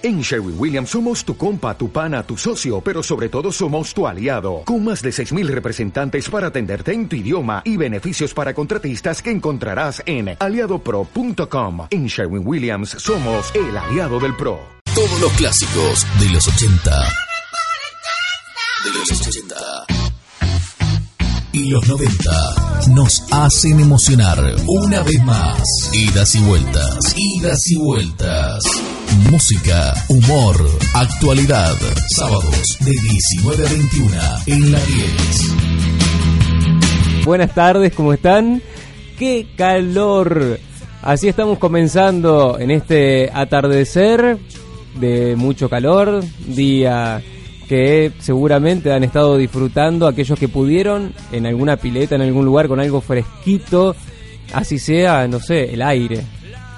En Sherwin Williams somos tu compa, tu pana, tu socio, pero sobre todo somos tu aliado, con más de 6.000 representantes para atenderte en tu idioma y beneficios para contratistas que encontrarás en aliadopro.com. En Sherwin Williams somos el aliado del PRO. Todos los clásicos de los 80. De los 80. Los 90 nos hacen emocionar una vez más. Idas y vueltas, idas y vueltas. Música, humor, actualidad. Sábados de 19 a 21 en la 10. Buenas tardes, ¿cómo están? ¡Qué calor! Así estamos comenzando en este atardecer de mucho calor, día que seguramente han estado disfrutando aquellos que pudieron en alguna pileta, en algún lugar con algo fresquito, así sea, no sé, el aire.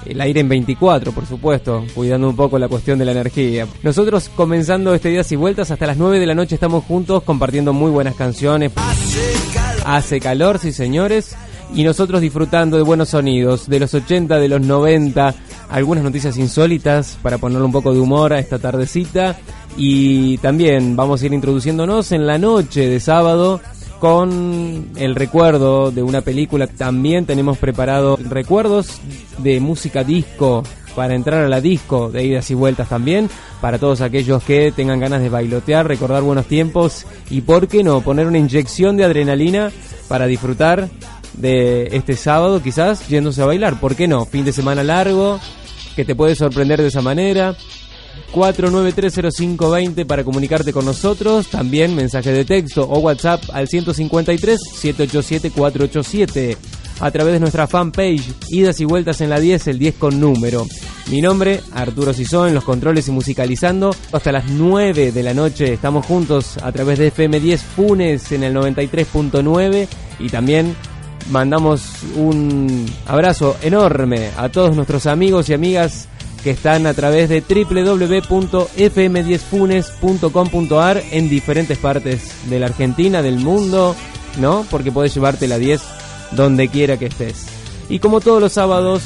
El aire en 24, por supuesto, cuidando un poco la cuestión de la energía. Nosotros comenzando este día y vueltas hasta las 9 de la noche estamos juntos compartiendo muy buenas canciones. Hace calor, sí señores. Y nosotros disfrutando de buenos sonidos, de los 80, de los 90, algunas noticias insólitas para ponerle un poco de humor a esta tardecita. Y también vamos a ir introduciéndonos en la noche de sábado con el recuerdo de una película. También tenemos preparado recuerdos de música disco para entrar a la disco de idas y vueltas también, para todos aquellos que tengan ganas de bailotear, recordar buenos tiempos y, ¿por qué no?, poner una inyección de adrenalina para disfrutar de este sábado, quizás yéndose a bailar, ¿por qué no? Fin de semana largo, que te puede sorprender de esa manera. 4930520 para comunicarte con nosotros, también mensaje de texto o WhatsApp al 153 787 487 a través de nuestra fanpage Idas y Vueltas en la 10, el 10 con número. Mi nombre, Arturo Sisó, en los controles y musicalizando. Hasta las 9 de la noche estamos juntos a través de FM10 Funes en el 93.9 y también mandamos un abrazo enorme a todos nuestros amigos y amigas que están a través de www.fm10funes.com.ar en diferentes partes de la Argentina, del mundo, ¿no? Porque puedes llevarte la 10 donde quiera que estés. Y como todos los sábados,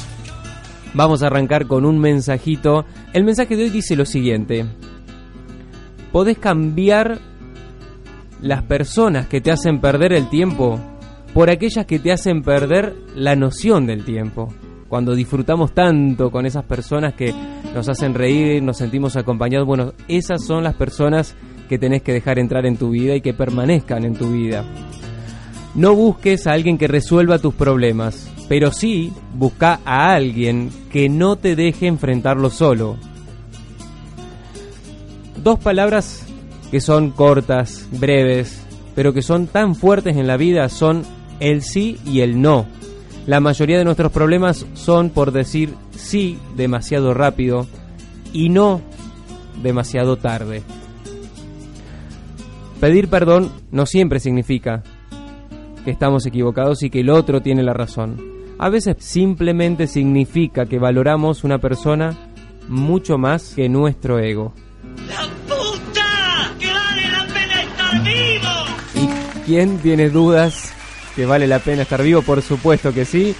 vamos a arrancar con un mensajito. El mensaje de hoy dice lo siguiente. Podés cambiar las personas que te hacen perder el tiempo por aquellas que te hacen perder la noción del tiempo cuando disfrutamos tanto con esas personas que nos hacen reír, nos sentimos acompañados, bueno, esas son las personas que tenés que dejar entrar en tu vida y que permanezcan en tu vida. No busques a alguien que resuelva tus problemas, pero sí busca a alguien que no te deje enfrentarlo solo. Dos palabras que son cortas, breves, pero que son tan fuertes en la vida son el sí y el no. La mayoría de nuestros problemas son por decir sí demasiado rápido y no demasiado tarde. Pedir perdón no siempre significa que estamos equivocados y que el otro tiene la razón. A veces simplemente significa que valoramos una persona mucho más que nuestro ego. ¡La puta! ¡Que vale la pena estar vivo! ¿Y quién tiene dudas que vale la pena estar vivo, por supuesto que sí.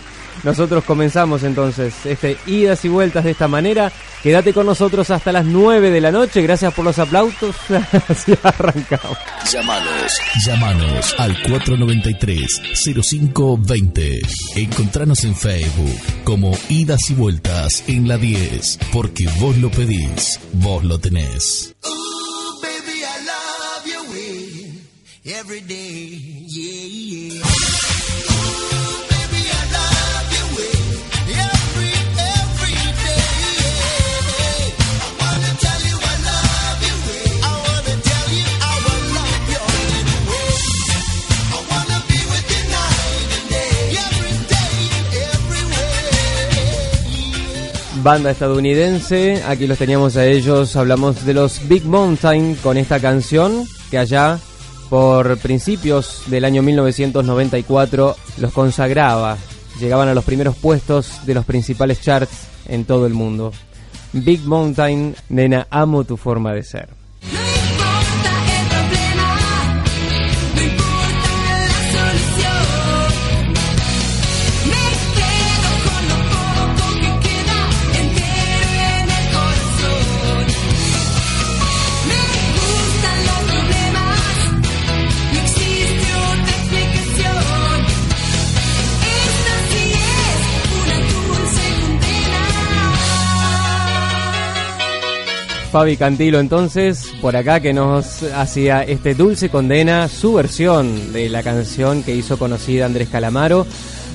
Nosotros comenzamos entonces este idas y vueltas de esta manera. Quédate con nosotros hasta las 9 de la noche. Gracias por los aplausos. Así arrancamos. Llámanos, llámanos al 493-0520. Encontranos en Facebook como Idas y Vueltas en la 10, porque vos lo pedís, vos lo tenés. Every day. Yeah, yeah. Banda estadounidense, aquí los teníamos a ellos, hablamos de los Big Mountain con esta canción que allá por principios del año 1994 los consagraba, llegaban a los primeros puestos de los principales charts en todo el mundo. Big Mountain, nena, amo tu forma de ser. Fabi Cantilo entonces, por acá que nos hacía este dulce condena, su versión de la canción que hizo conocida Andrés Calamaro.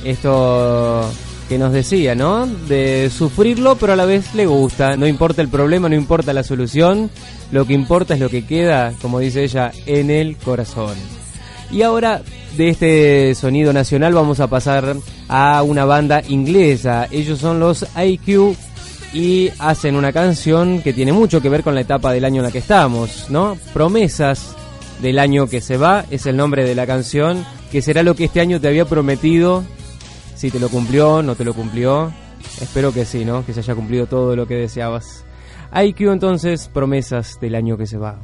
Esto que nos decía, ¿no? De sufrirlo, pero a la vez le gusta. No importa el problema, no importa la solución. Lo que importa es lo que queda, como dice ella, en el corazón. Y ahora de este sonido nacional vamos a pasar a una banda inglesa. Ellos son los IQ y hacen una canción que tiene mucho que ver con la etapa del año en la que estamos, ¿no? Promesas del año que se va es el nombre de la canción, que será lo que este año te había prometido, si te lo cumplió, no te lo cumplió. Espero que sí, ¿no? Que se haya cumplido todo lo que deseabas. IQ entonces, promesas del año que se va.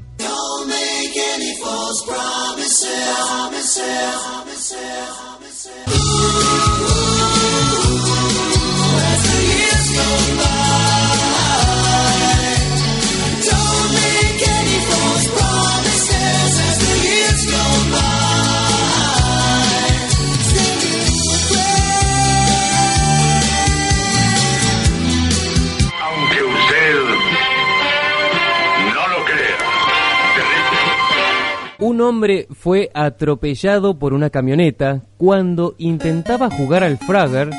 Fue atropellado por una camioneta cuando intentaba jugar al Fragger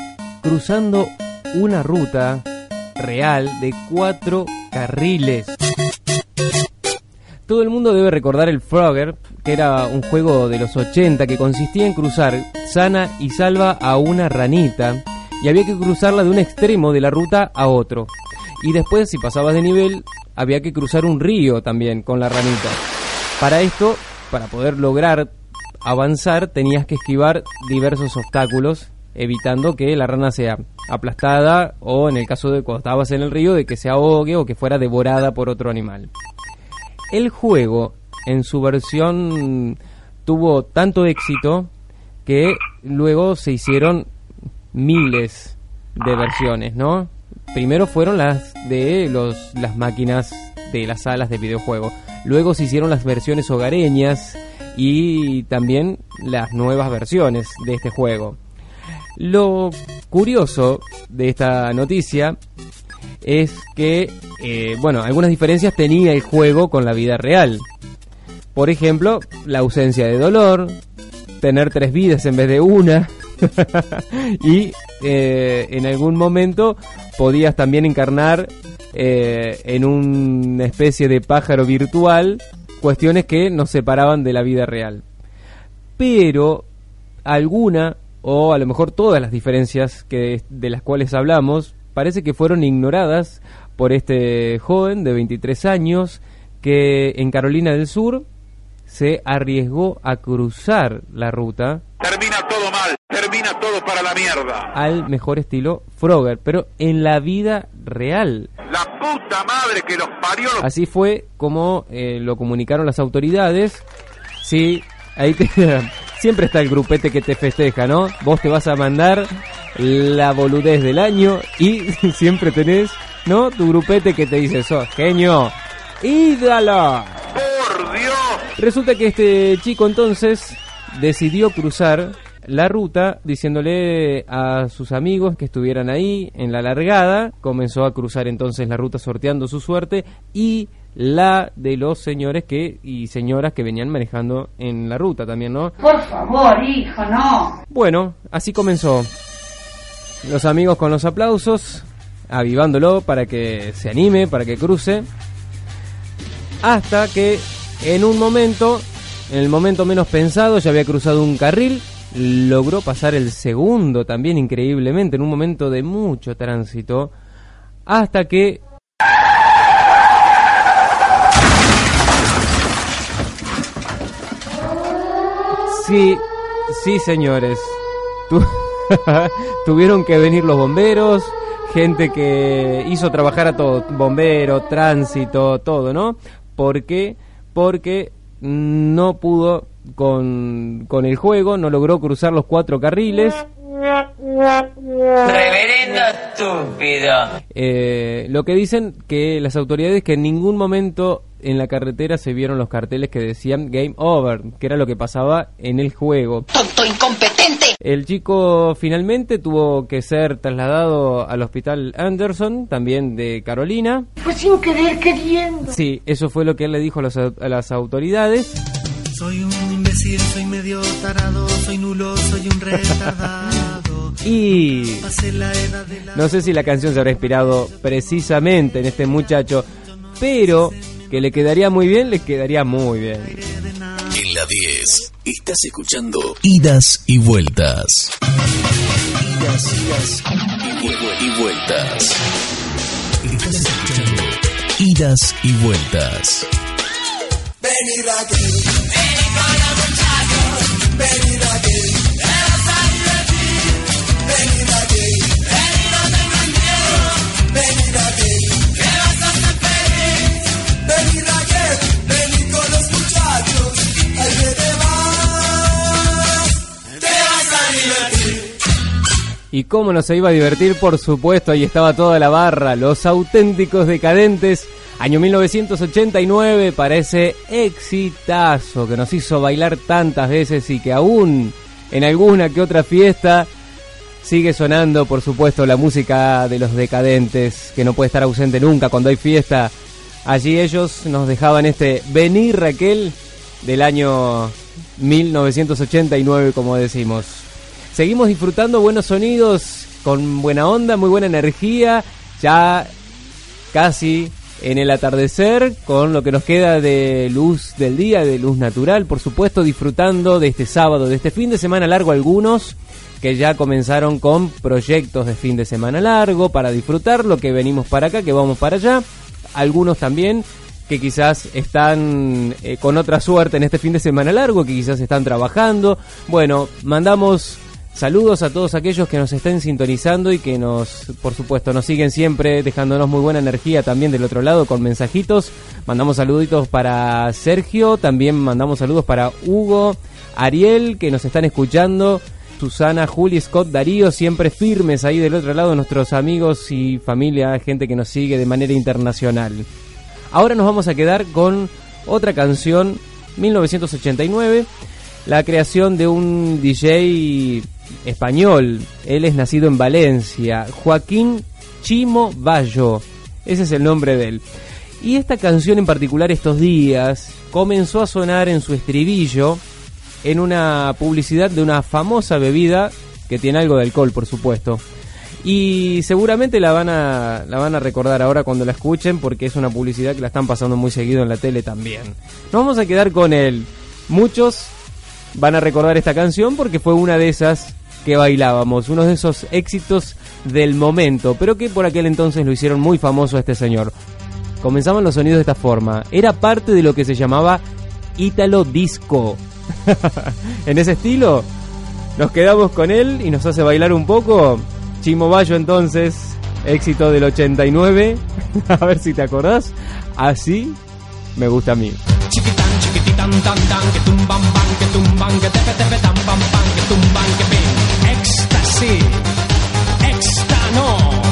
cruzando una ruta real de cuatro carriles. Todo el mundo debe recordar el Frogger, que era un juego de los 80 que consistía en cruzar sana y salva a una ranita y había que cruzarla de un extremo de la ruta a otro. Y después, si pasabas de nivel, había que cruzar un río también con la ranita. Para esto, para poder lograr avanzar, tenías que esquivar diversos obstáculos, evitando que la rana sea aplastada o, en el caso de cuando estabas en el río, de que se ahogue o que fuera devorada por otro animal. El juego, en su versión, tuvo tanto éxito que luego se hicieron miles de versiones, ¿no? Primero fueron las de los, las máquinas de las salas de videojuego. Luego se hicieron las versiones hogareñas y también las nuevas versiones de este juego. Lo curioso de esta noticia es que, eh, bueno, algunas diferencias tenía el juego con la vida real. Por ejemplo, la ausencia de dolor, tener tres vidas en vez de una, y eh, en algún momento podías también encarnar eh, en una especie de pájaro virtual cuestiones que nos separaban de la vida real. Pero alguna o a lo mejor todas las diferencias que de las cuales hablamos parece que fueron ignoradas por este joven de 23 años que en Carolina del Sur se arriesgó a cruzar la ruta Termina todo mal, termina todo para la mierda. al mejor estilo Frogger, pero en la vida real. La puta madre que los parió los... Así fue como eh, lo comunicaron las autoridades. Sí, ahí te, siempre está el grupete que te festeja, ¿no? Vos te vas a mandar la boludez del año y siempre tenés, ¿no? Tu grupete que te dice, sos genio, ídalo. Resulta que este chico entonces decidió cruzar la ruta diciéndole a sus amigos que estuvieran ahí en la largada. Comenzó a cruzar entonces la ruta sorteando su suerte y la de los señores que y señoras que venían manejando en la ruta también, ¿no? Por favor, hijo, no. Bueno, así comenzó. Los amigos con los aplausos, avivándolo para que se anime, para que cruce. Hasta que en un momento, en el momento menos pensado, ya había cruzado un carril, logró pasar el segundo también increíblemente, en un momento de mucho tránsito, hasta que... Sí, sí señores, Tu- tuvieron que venir los bomberos, gente que hizo trabajar a todo, bombero, tránsito, todo, ¿no? ¿Por qué? Porque no pudo con, con el juego, no logró cruzar los cuatro carriles Reverendo estúpido. Eh, lo que dicen que las autoridades que en ningún momento en la carretera se vieron los carteles que decían Game Over, que era lo que pasaba en el juego. Tonto incompetente. El chico finalmente tuvo que ser trasladado al hospital Anderson, también de Carolina. Pues sin querer queriendo. Sí, eso fue lo que él le dijo a, los a las autoridades. Soy un imbécil, soy medio tarado, soy nulo, soy un retardado. Y no sé si la canción se habrá inspirado precisamente en este muchacho, pero que le quedaría muy bien, le quedaría muy bien. En la 10 estás escuchando Idas y Vueltas. Idas, idas y, vu- y vueltas. Estás escuchando Idas y Vueltas. Y cómo no se iba a divertir, por supuesto, ahí estaba toda la barra, los auténticos decadentes. Año 1989 para ese exitazo que nos hizo bailar tantas veces y que aún en alguna que otra fiesta sigue sonando, por supuesto, la música de los decadentes, que no puede estar ausente nunca cuando hay fiesta. Allí ellos nos dejaban este Venir Raquel del año 1989, como decimos. Seguimos disfrutando buenos sonidos, con buena onda, muy buena energía, ya casi en el atardecer, con lo que nos queda de luz del día, de luz natural, por supuesto, disfrutando de este sábado, de este fin de semana largo algunos que ya comenzaron con proyectos de fin de semana largo para disfrutar lo que venimos para acá, que vamos para allá, algunos también que quizás están eh, con otra suerte en este fin de semana largo, que quizás están trabajando. Bueno, mandamos saludos a todos aquellos que nos estén sintonizando y que nos, por supuesto, nos siguen siempre dejándonos muy buena energía también del otro lado con mensajitos. Mandamos saluditos para Sergio, también mandamos saludos para Hugo, Ariel, que nos están escuchando. Susana, Juli, Scott, Darío, siempre firmes ahí del otro lado, nuestros amigos y familia, gente que nos sigue de manera internacional. Ahora nos vamos a quedar con otra canción, 1989, la creación de un DJ español. Él es nacido en Valencia, Joaquín Chimo Bayo. Ese es el nombre de él. Y esta canción en particular estos días comenzó a sonar en su estribillo en una publicidad de una famosa bebida que tiene algo de alcohol, por supuesto. Y seguramente la van a la van a recordar ahora cuando la escuchen porque es una publicidad que la están pasando muy seguido en la tele también. Nos vamos a quedar con él. Muchos van a recordar esta canción porque fue una de esas que bailábamos, uno de esos éxitos del momento, pero que por aquel entonces lo hicieron muy famoso a este señor. Comenzaban los sonidos de esta forma. Era parte de lo que se llamaba Ítalo Disco. en ese estilo, nos quedamos con él y nos hace bailar un poco. Chimo Bayo entonces, éxito del 89. a ver si te acordás. Así me gusta a mí. Éxtano, éxtasis,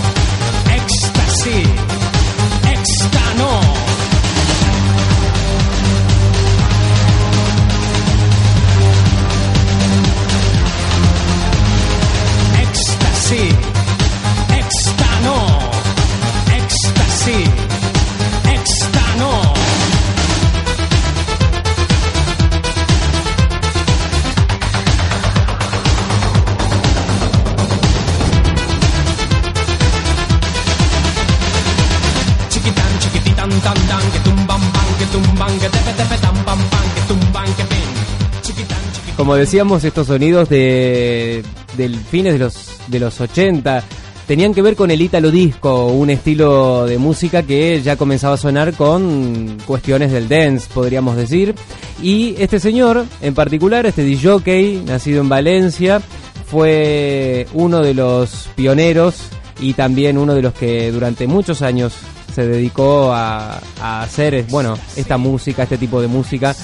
Como decíamos, estos sonidos de del fines de los de los 80 tenían que ver con el Italo disco, un estilo de música que ya comenzaba a sonar con cuestiones del dance, podríamos decir. Y este señor, en particular, este DJ, nacido en Valencia, fue uno de los pioneros y también uno de los que durante muchos años se dedicó a, a hacer, bueno, esta música, este tipo de música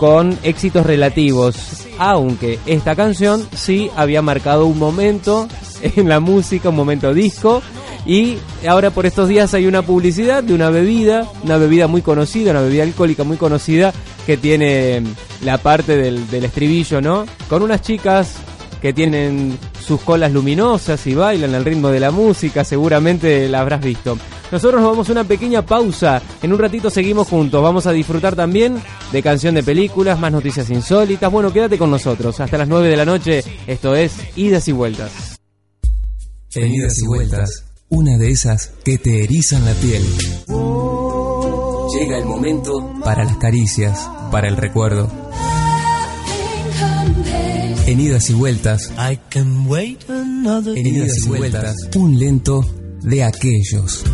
con éxitos relativos, aunque esta canción sí había marcado un momento en la música, un momento disco, y ahora por estos días hay una publicidad de una bebida, una bebida muy conocida, una bebida alcohólica muy conocida, que tiene la parte del, estribillo, ¿no? Con unas chicas que tienen sus colas luminosas y bailan al ritmo de la música, seguramente la habrás visto. Nosotros nos vamos a una pequeña pausa, en un ratito seguimos juntos, vamos a disfrutar también de canción de películas, más noticias insólitas, bueno, quédate con nosotros, hasta las 9 de la noche, esto es Idas y Vueltas. En idas y vueltas, una de esas que te erizan la piel. Llega el momento para las caricias, para el recuerdo. En idas y vueltas, en idas y vueltas, un lento de aquellos.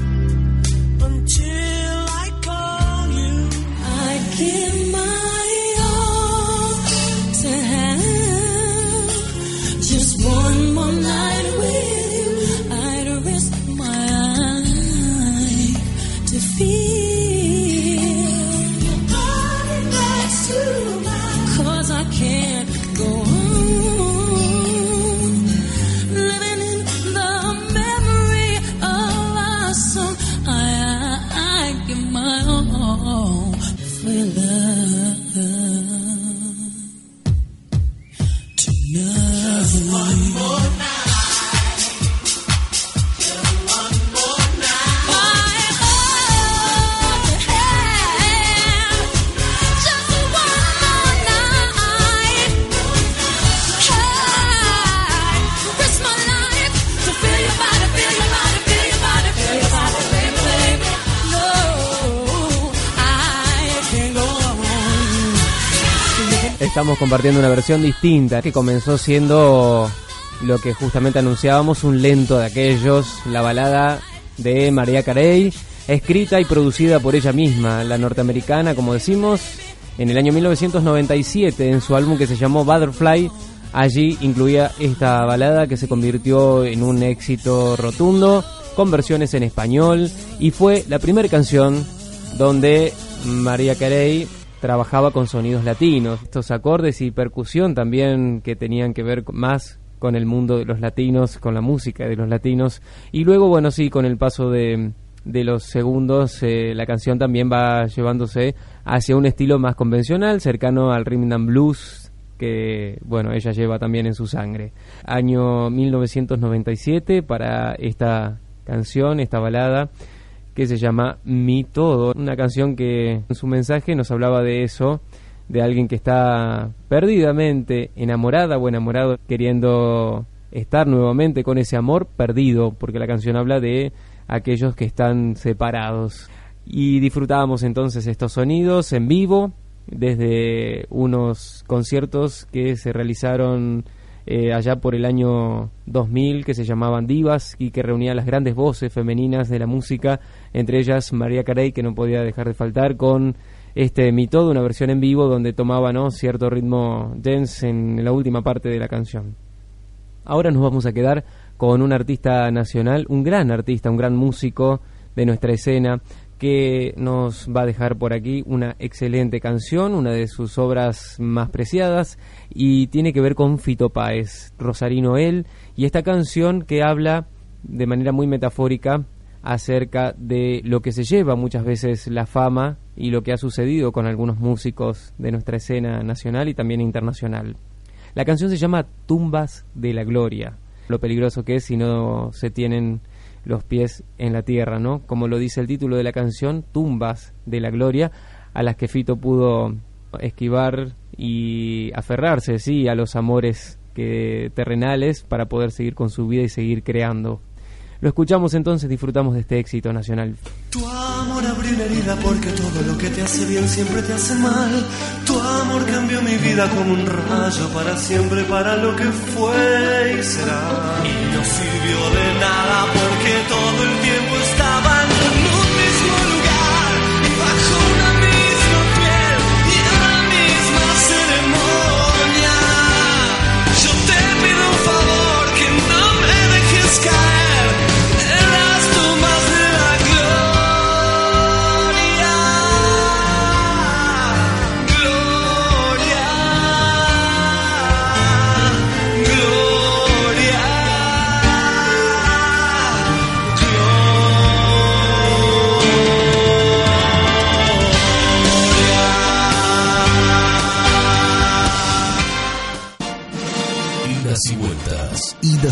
Just one more compartiendo una versión distinta que comenzó siendo lo que justamente anunciábamos, un lento de aquellos, la balada de María Carey, escrita y producida por ella misma, la norteamericana, como decimos, en el año 1997 en su álbum que se llamó Butterfly. Allí incluía esta balada que se convirtió en un éxito rotundo, con versiones en español, y fue la primera canción donde María Carey trabajaba con sonidos latinos, estos acordes y percusión también que tenían que ver más con el mundo de los latinos, con la música de los latinos. Y luego, bueno, sí, con el paso de, de los segundos, eh, la canción también va llevándose hacia un estilo más convencional, cercano al rhythm and blues, que, bueno, ella lleva también en su sangre. Año 1997 para esta canción, esta balada que se llama Mi Todo, una canción que en su mensaje nos hablaba de eso, de alguien que está perdidamente enamorada o enamorado, queriendo estar nuevamente con ese amor perdido, porque la canción habla de aquellos que están separados. Y disfrutábamos entonces estos sonidos en vivo, desde unos conciertos que se realizaron eh, allá por el año 2000 que se llamaban Divas y que reunían las grandes voces femeninas de la música, entre ellas María Carey, que no podía dejar de faltar, con este Mi Todo, una versión en vivo donde tomaba ¿no? cierto ritmo dance en la última parte de la canción. Ahora nos vamos a quedar con un artista nacional, un gran artista, un gran músico de nuestra escena, que nos va a dejar por aquí una excelente canción, una de sus obras más preciadas, y tiene que ver con Fito Páez, Rosarino él, y esta canción que habla de manera muy metafórica acerca de lo que se lleva muchas veces la fama y lo que ha sucedido con algunos músicos de nuestra escena nacional y también internacional. La canción se llama Tumbas de la Gloria. Lo peligroso que es si no se tienen los pies en la tierra, ¿no? Como lo dice el título de la canción, Tumbas de la Gloria, a las que Fito pudo esquivar y aferrarse, sí, a los amores que terrenales para poder seguir con su vida y seguir creando. Lo escuchamos entonces, disfrutamos de este éxito nacional. Tu amor abrió una herida porque todo lo que te hace bien siempre te hace mal. Tu amor cambió mi vida como un rayo para siempre, para lo que fue y será. Y no sirvió de nada porque todo el tiempo estaban en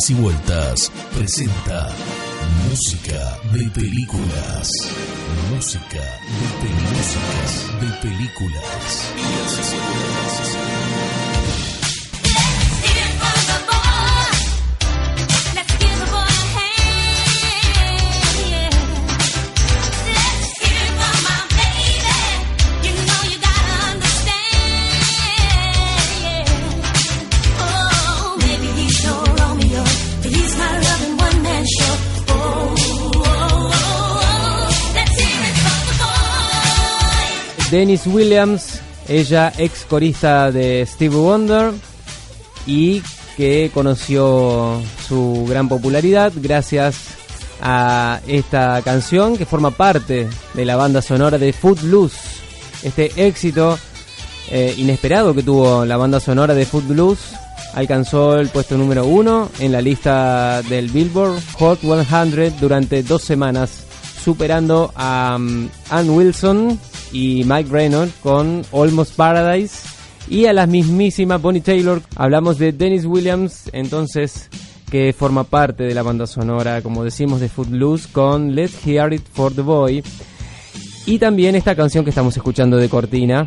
Y Vueltas presenta música de películas. Música de películas. De películas. Dennis Williams, ella ex corista de Steve Wonder y que conoció su gran popularidad gracias a esta canción que forma parte de la banda sonora de Footloose. Este éxito eh, inesperado que tuvo la banda sonora de Footloose alcanzó el puesto número uno en la lista del Billboard Hot 100 durante dos semanas, superando a um, Ann Wilson y Mike Reynolds con Almost Paradise y a la mismísima Bonnie Taylor. Hablamos de Dennis Williams, entonces que forma parte de la banda sonora, como decimos, de Footloose con Let's Hear It for the Boy. Y también esta canción que estamos escuchando de Cortina,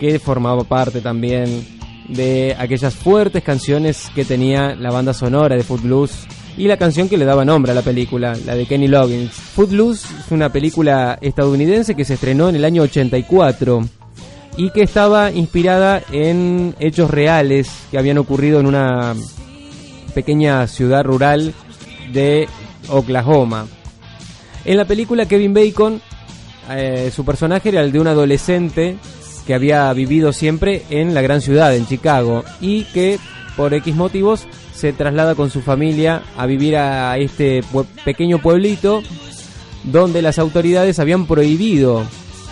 que formaba parte también de aquellas fuertes canciones que tenía la banda sonora de Footloose y la canción que le daba nombre a la película, la de Kenny Loggins. Footloose es una película estadounidense que se estrenó en el año 84 y que estaba inspirada en hechos reales que habían ocurrido en una pequeña ciudad rural de Oklahoma. En la película Kevin Bacon, eh, su personaje era el de un adolescente que había vivido siempre en la gran ciudad, en Chicago, y que por X motivos se traslada con su familia a vivir a este pequeño pueblito donde las autoridades habían prohibido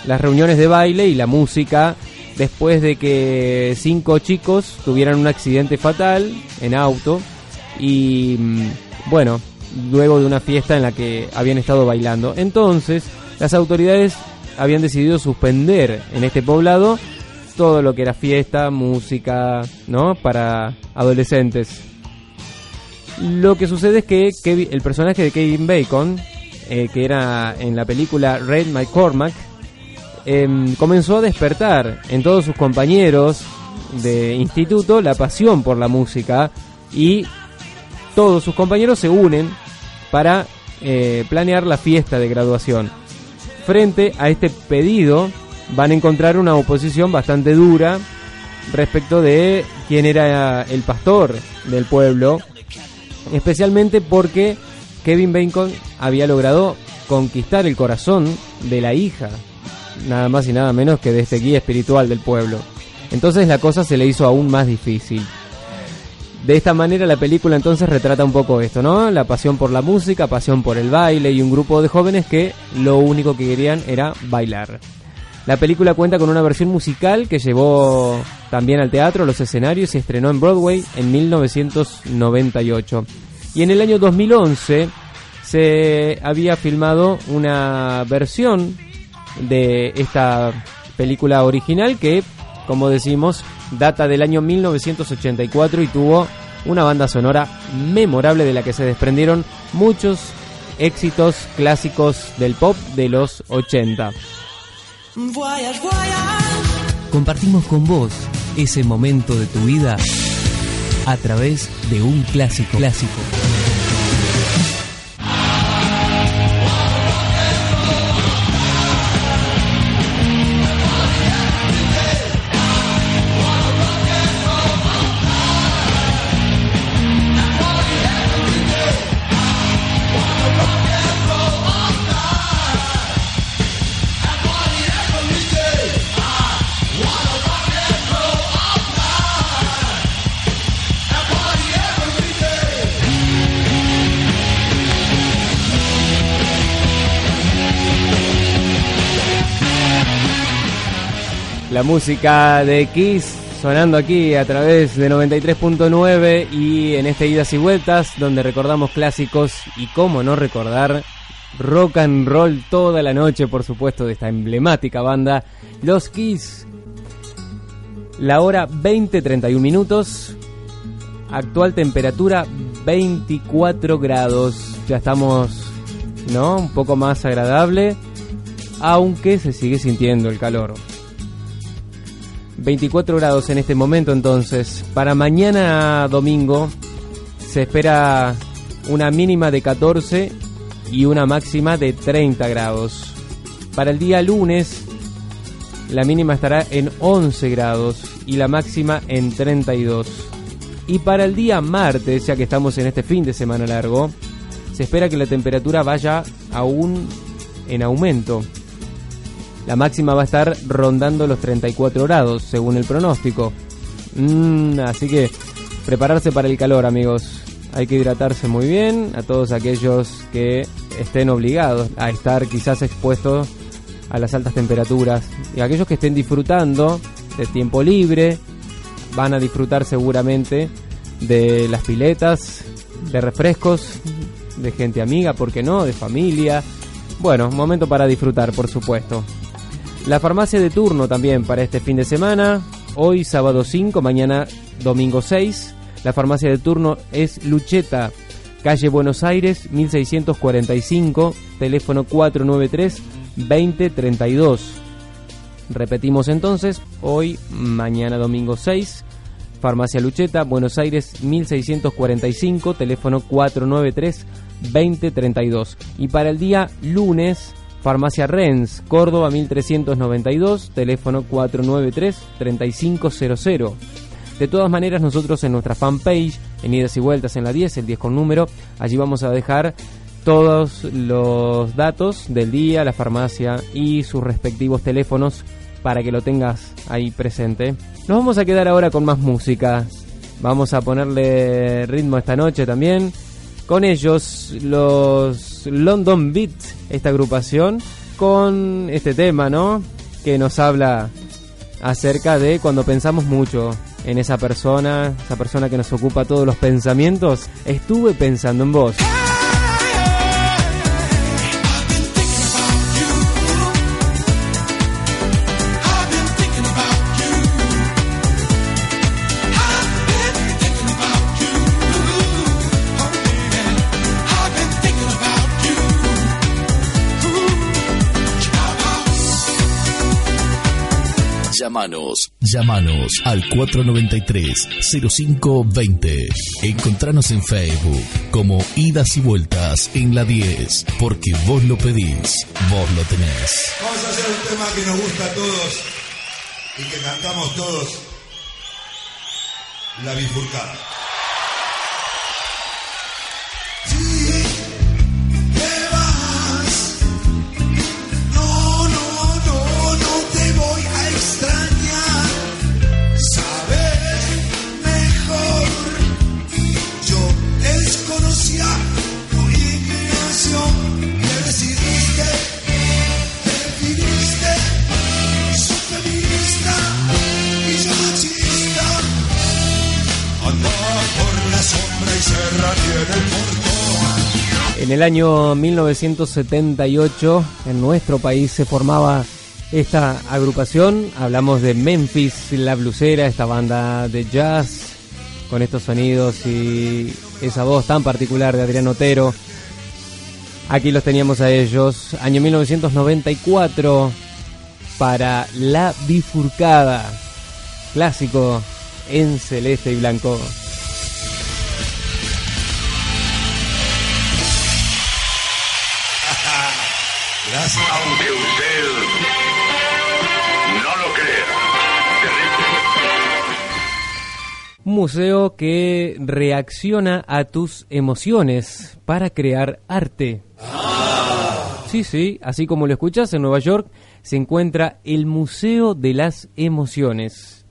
las reuniones de baile y la música después de que cinco chicos tuvieran un accidente fatal en auto y mm, bueno, luego de una fiesta en la que habían estado bailando. Entonces, las autoridades habían decidido suspender en este poblado todo lo que era fiesta, música, ¿no? Para adolescentes. Lo que sucede es que el personaje de Kevin Bacon, eh, que era en la película Red McCormack, em, comenzó a despertar en todos sus compañeros de instituto la pasión por la música y todos sus compañeros se unen para eh, planear la fiesta de graduación. Frente a este pedido van a encontrar una oposición bastante dura respecto de quién era el pastor del pueblo especialmente porque Kevin Bacon había logrado conquistar el corazón de la hija, nada más y nada menos que de este guía espiritual del pueblo. Entonces la cosa se le hizo aún más difícil. De esta manera la película entonces retrata un poco esto, ¿no? La pasión por la música, pasión por el baile y un grupo de jóvenes que lo único que querían era bailar. La película cuenta con una versión musical que llevó también al teatro, a los escenarios y estrenó en Broadway en 1998. Y en el año 2011 se había filmado una versión de esta película original que, como decimos, data del año 1984 y tuvo una banda sonora memorable de la que se desprendieron muchos éxitos clásicos del pop de los 80. Compartimos con vos ese momento de tu vida a través de un clásico clásico. La música de Kiss sonando aquí a través de 93.9 y en este Idas y Vueltas donde recordamos clásicos y cómo no recordar rock and roll toda la noche, por supuesto, de esta emblemática banda, Los Kiss. La hora 20.31 minutos, actual temperatura 24 grados. Ya estamos, ¿no? Un poco más agradable, aunque se sigue sintiendo el calor. 24 grados en este momento entonces. Para mañana domingo se espera una mínima de 14 y una máxima de 30 grados. Para el día lunes la mínima estará en 11 grados y la máxima en 32. Y para el día martes, ya que estamos en este fin de semana largo, se espera que la temperatura vaya aún en aumento. La máxima va a estar rondando los 34 grados, según el pronóstico. Mm, así que prepararse para el calor, amigos. Hay que hidratarse muy bien a todos aquellos que estén obligados a estar quizás expuestos a las altas temperaturas. Y aquellos que estén disfrutando de tiempo libre, van a disfrutar seguramente de las piletas, de refrescos, de gente amiga, ¿por qué no? De familia. Bueno, momento para disfrutar, por supuesto. La farmacia de turno también para este fin de semana. Hoy sábado 5, mañana domingo 6. La farmacia de turno es Lucheta, calle Buenos Aires 1645, teléfono 493 2032. Repetimos entonces, hoy, mañana domingo 6, Farmacia Lucheta, Buenos Aires 1645, teléfono 493 2032. Y para el día lunes, Farmacia Rens, Córdoba 1392, teléfono 493 3500. De todas maneras, nosotros en nuestra fanpage, en Idas y Vueltas en la 10, el 10 con número, allí vamos a dejar todos los datos del día, la farmacia y sus respectivos teléfonos para que lo tengas ahí presente. Nos vamos a quedar ahora con más música. Vamos a ponerle ritmo esta noche también. Con ellos, los London Beat, esta agrupación, con este tema, ¿no? Que nos habla acerca de cuando pensamos mucho en esa persona, esa persona que nos ocupa todos los pensamientos. Estuve pensando en vos. Llámanos, al 493-0520. Encontranos en Facebook como Idas y Vueltas en la 10, porque vos lo pedís, vos lo tenés. Vamos a hacer un tema que nos gusta a todos y que cantamos todos. La bifurcada. En el año 1978 en nuestro país se formaba esta agrupación. Hablamos de Memphis, la blusera, esta banda de jazz con estos sonidos y esa voz tan particular de Adrián Otero. Aquí los teníamos a ellos. Año 1994 para La Bifurcada. Clásico en celeste y blanco. Aunque usted no lo crea. Museo que reacciona a tus emociones para crear arte. Sí, sí, así como lo escuchas, en Nueva York se encuentra el Museo de las Emociones.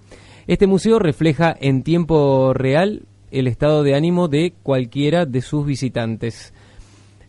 Este museo refleja en tiempo real el estado de ánimo de cualquiera de sus visitantes.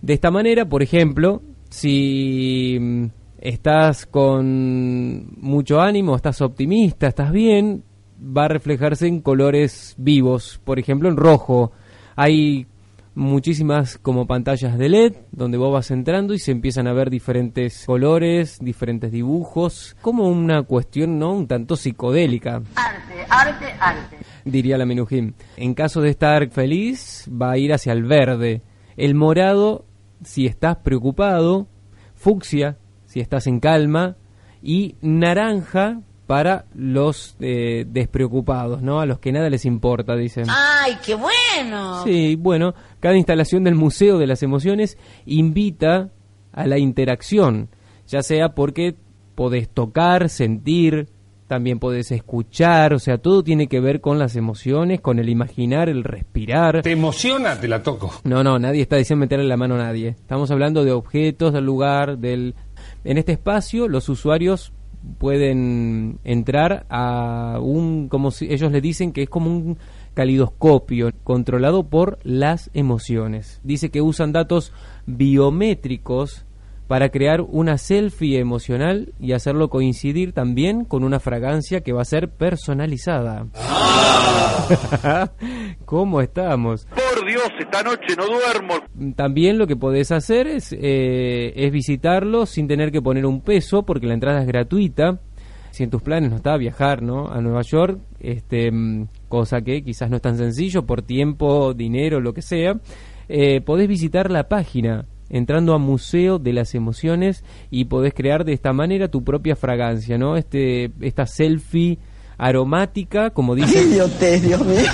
De esta manera, por ejemplo, si mm, estás con mucho ánimo, estás optimista, estás bien, va a reflejarse en colores vivos, por ejemplo en rojo. Hay muchísimas como pantallas de LED donde vos vas entrando y se empiezan a ver diferentes colores, diferentes dibujos, como una cuestión no un tanto psicodélica. Arte, arte, arte. diría la Menujín. En caso de estar feliz, va a ir hacia el verde. El morado, si estás preocupado. Fucsia, si estás en calma. Y naranja para los eh, despreocupados, ¿no? A los que nada les importa, dicen. ¡Ay, qué bueno! Sí, bueno, cada instalación del Museo de las Emociones invita a la interacción, ya sea porque podés tocar, sentir, también podés escuchar, o sea, todo tiene que ver con las emociones, con el imaginar, el respirar. ¿Te emociona? Te la toco. No, no, nadie está diciendo meterle la mano a nadie. Estamos hablando de objetos, del lugar, del... En este espacio los usuarios pueden entrar a un, como si ellos le dicen que es como un calidoscopio controlado por las emociones. Dice que usan datos biométricos para crear una selfie emocional y hacerlo coincidir también con una fragancia que va a ser personalizada. ¿Cómo estamos? Por Dios, esta noche no duermo. También lo que podés hacer es, eh, es visitarlo sin tener que poner un peso porque la entrada es gratuita. Si en tus planes no está viajar ¿no? a Nueva York, este, mm, cosa que quizás no es tan sencillo por tiempo, dinero, lo que sea, eh, podés visitar la página entrando a Museo de las Emociones y podés crear de esta manera tu propia fragancia, ¿no? Este, esta selfie aromática, como dice. Dios mío.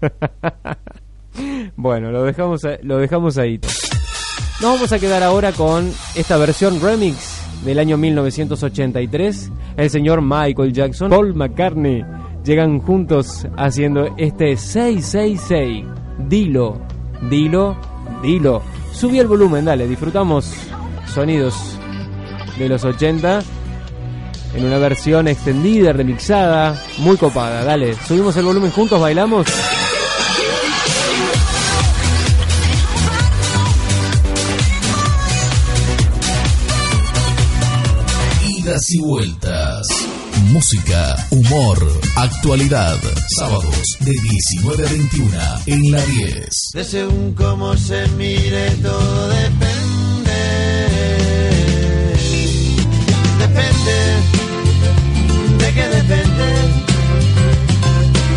bueno, lo dejamos, lo dejamos ahí. Nos vamos a quedar ahora con esta versión remix del año 1983. El señor Michael Jackson, Paul McCartney llegan juntos haciendo este 666. Dilo, dilo, dilo. Subí el volumen, dale, disfrutamos sonidos de los 80 en una versión extendida, remixada, muy copada. Dale, subimos el volumen juntos, bailamos. Idas y vueltas. Música, humor, actualidad. Sábados de 19 a 21 en la 10. De según cómo se mire, todo depende. Depende. ¿De qué depende?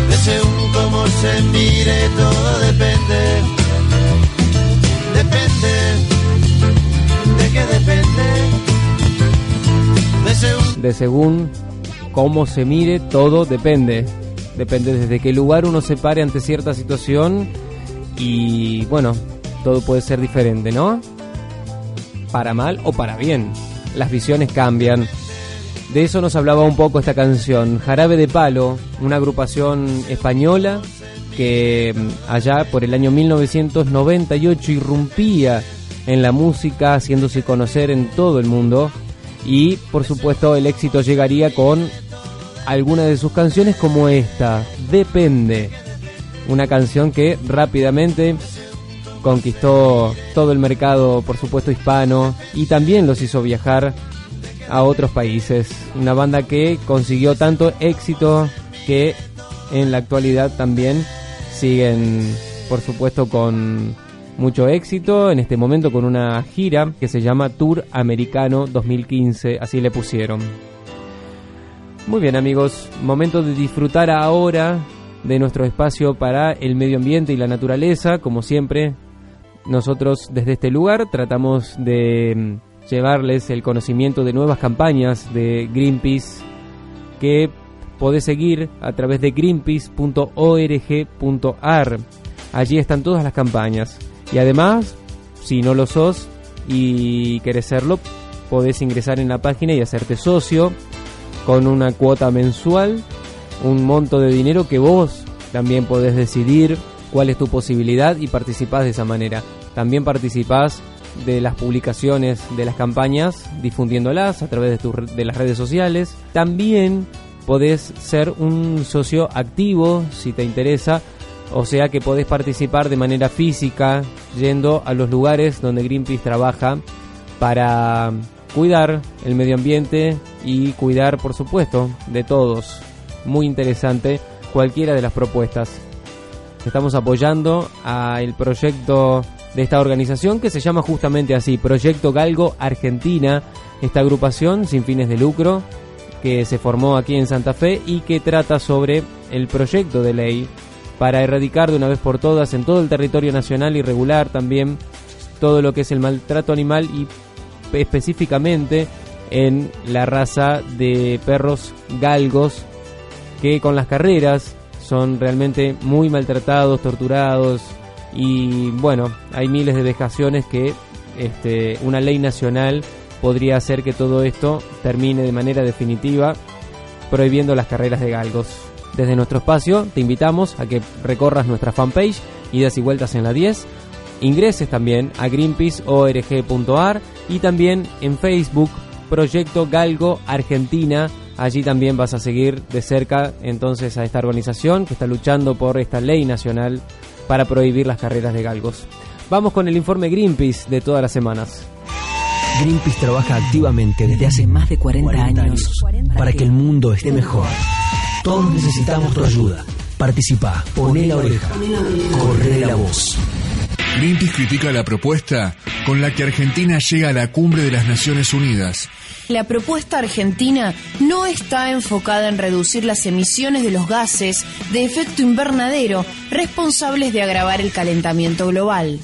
De según cómo se mire, todo depende. Depende. ¿De qué depende? De según de según cómo se mire, todo depende. Depende desde qué lugar uno se pare ante cierta situación y bueno, todo puede ser diferente, ¿no? Para mal o para bien. Las visiones cambian. De eso nos hablaba un poco esta canción, Jarabe de Palo, una agrupación española que mm, allá por el año 1998 irrumpía en la música, haciéndose conocer en todo el mundo y por supuesto el éxito llegaría con algunas de sus canciones como esta, Depende, una canción que rápidamente conquistó todo el mercado, por supuesto hispano, y también los hizo viajar a otros países. Una banda que consiguió tanto éxito que en la actualidad también siguen, por supuesto, con mucho éxito. En este momento con una gira que se llama Tour Americano 2015, así le pusieron. Muy bien amigos, momento de disfrutar ahora de nuestro espacio para el medio ambiente y la naturaleza. Como siempre, nosotros desde este lugar tratamos de mm, llevarles el conocimiento de nuevas campañas de Greenpeace que podés seguir a través de greenpeace.org.ar. Allí están todas las campañas. Y además, si no lo sos y querés serlo, podés ingresar en la página y hacerte socio con una cuota mensual, un monto de dinero que vos también podés decidir cuál es tu posibilidad y participás de esa manera. También participás de las publicaciones de las campañas, difundiéndolas a través de, de las redes sociales. También podés ser un socio activo si te interesa, o sea que podés participar de manera física yendo a los lugares donde Greenpeace trabaja para cuidar el medio ambiente y cuidar, por supuesto, de todos. Muy interesante cualquiera de las propuestas. Estamos apoyando al proyecto de esta organización que se llama justamente así, Proyecto Galgo Argentina, esta agrupación sin fines de lucro que se formó aquí en Santa Fe y que trata sobre el proyecto de ley para erradicar de una vez por todas en todo el territorio nacional y regular también todo lo que es el maltrato animal y específicamente en la raza de perros galgos que con las carreras son realmente muy maltratados, torturados y bueno, hay miles de vejaciones que este, una ley nacional podría hacer que todo esto termine de manera definitiva prohibiendo las carreras de galgos. Desde nuestro espacio te invitamos a que recorras nuestra fanpage Idas y Vueltas en la 10, ingreses también a greenpeaceorg.ar y también en Facebook Proyecto Galgo Argentina. Allí también vas a seguir de cerca entonces a esta organización que está luchando por esta ley nacional para prohibir las carreras de galgos. Vamos con el informe Greenpeace de todas las semanas. Greenpeace trabaja activamente desde hace más de 40, años para que el mundo esté mejor. Todos necesitamos tu ayuda. Participa, poné la oreja, corre la voz. Greenpeace critica la propuesta con la que Argentina llega a la cumbre de las Naciones Unidas. La propuesta argentina no está enfocada en reducir las emisiones de los gases de efecto invernadero responsables de agravar el calentamiento global.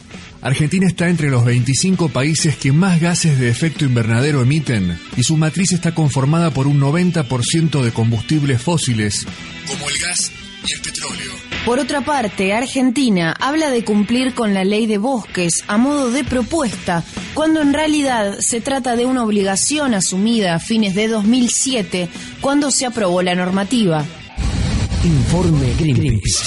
Argentina está entre los 25 países que más gases de efecto invernadero emiten y su matriz está conformada por un 90% de combustibles fósiles, como el gas y el petróleo. Por otra parte, Argentina habla de cumplir con la ley de bosques a modo de propuesta, cuando en realidad se trata de una obligación asumida a fines de 2007, cuando se aprobó la normativa. Informe Greenpeace.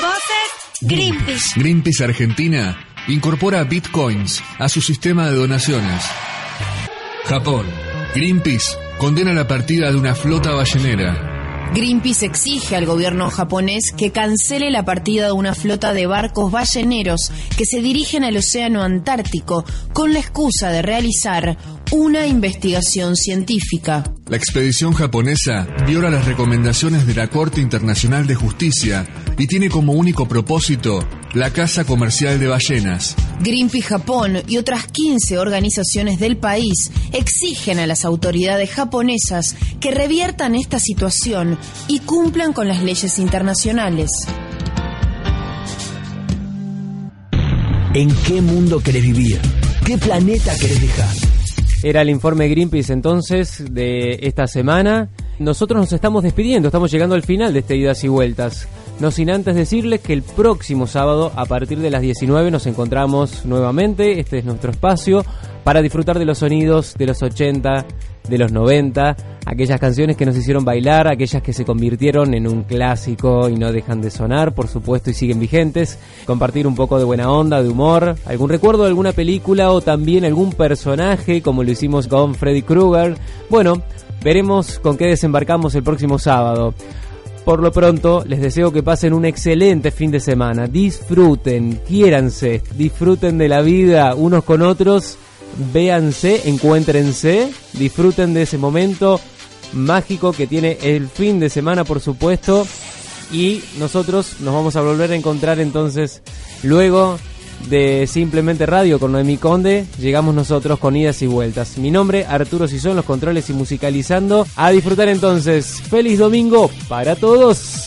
Voces Greenpeace. Greenpeace Argentina incorpora bitcoins a su sistema de donaciones. Japón. Greenpeace condena la partida de una flota ballenera. Greenpeace exige al gobierno japonés que cancele la partida de una flota de barcos balleneros que se dirigen al Océano Antártico con la excusa de realizar una investigación científica. La expedición japonesa viola las recomendaciones de la Corte Internacional de Justicia y tiene como único propósito la caza comercial de ballenas. Greenpeace Japón y otras 15 organizaciones del país exigen a las autoridades japonesas que reviertan esta situación y cumplan con las leyes internacionales. ¿En qué mundo querés vivir? ¿Qué planeta querés dejar? Era el informe Greenpeace entonces de esta semana. Nosotros nos estamos despidiendo, estamos llegando al final de este Idas y Vueltas. No sin antes decirles que el próximo sábado, a partir de las 19, nos encontramos nuevamente. Este es nuestro espacio para disfrutar de los sonidos de los 80, de los 90, aquellas canciones que nos hicieron bailar, aquellas que se convirtieron en un clásico y no dejan de sonar, por supuesto, y siguen vigentes. Compartir un poco de buena onda, de humor, algún recuerdo de alguna película o también algún personaje, como lo hicimos con Freddy Krueger. Bueno, veremos con qué desembarcamos el próximo sábado. Por lo pronto, les deseo que pasen un excelente fin de semana. Disfruten, quiéranse, disfruten de la vida unos con otros. Véanse, encuéntrense, disfruten de ese momento mágico que tiene el fin de semana, por supuesto. Y nosotros nos vamos a volver a encontrar entonces luego de Simplemente Radio con Noemi Conde, llegamos nosotros con idas y vueltas. Mi nombre, Arturo Sison, los controles y musicalizando. A disfrutar entonces. Feliz domingo para todos.